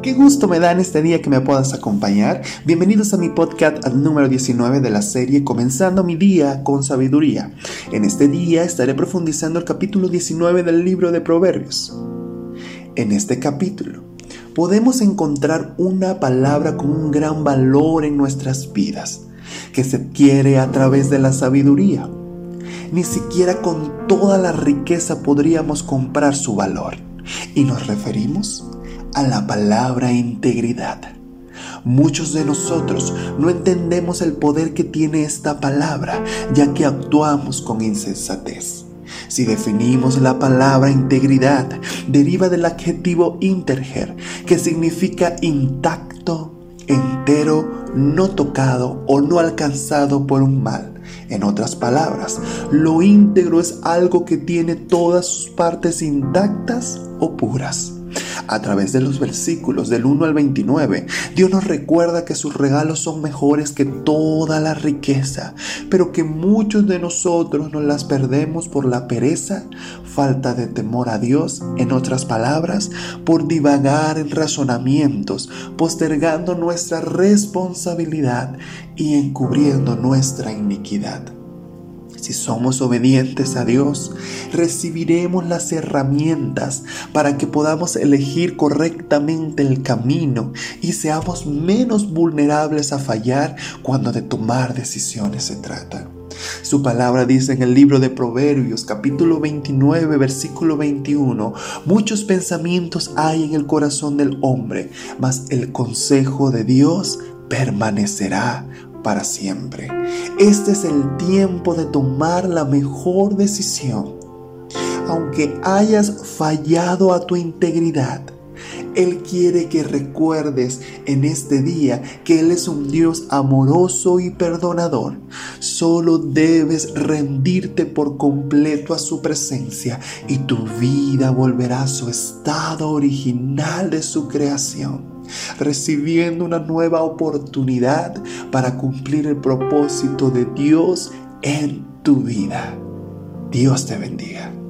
Qué gusto me da en este día que me puedas acompañar. Bienvenidos a mi podcast número 19 de la serie Comenzando mi día con sabiduría. En este día estaré profundizando el capítulo 19 del libro de Proverbios. En este capítulo podemos encontrar una palabra con un gran valor en nuestras vidas, que se adquiere a través de la sabiduría. Ni siquiera con toda la riqueza podríamos comprar su valor. Y nos referimos a la palabra integridad. Muchos de nosotros no entendemos el poder que tiene esta palabra, ya que actuamos con insensatez. Si definimos la palabra integridad, deriva del adjetivo interger, que significa intacto, entero, no tocado o no alcanzado por un mal. En otras palabras, lo íntegro es algo que tiene todas sus partes intactas o puras. A través de los versículos del 1 al 29, Dios nos recuerda que sus regalos son mejores que toda la riqueza, pero que muchos de nosotros nos las perdemos por la pereza, falta de temor a Dios, en otras palabras, por divagar en razonamientos, postergando nuestra responsabilidad y encubriendo nuestra iniquidad. Si somos obedientes a Dios, recibiremos las herramientas para que podamos elegir correctamente el camino y seamos menos vulnerables a fallar cuando de tomar decisiones se trata. Su palabra dice en el libro de Proverbios capítulo 29 versículo 21, muchos pensamientos hay en el corazón del hombre, mas el consejo de Dios permanecerá para siempre. Este es el tiempo de tomar la mejor decisión. Aunque hayas fallado a tu integridad, Él quiere que recuerdes en este día que Él es un Dios amoroso y perdonador. Solo debes rendirte por completo a su presencia y tu vida volverá a su estado original de su creación recibiendo una nueva oportunidad para cumplir el propósito de Dios en tu vida. Dios te bendiga.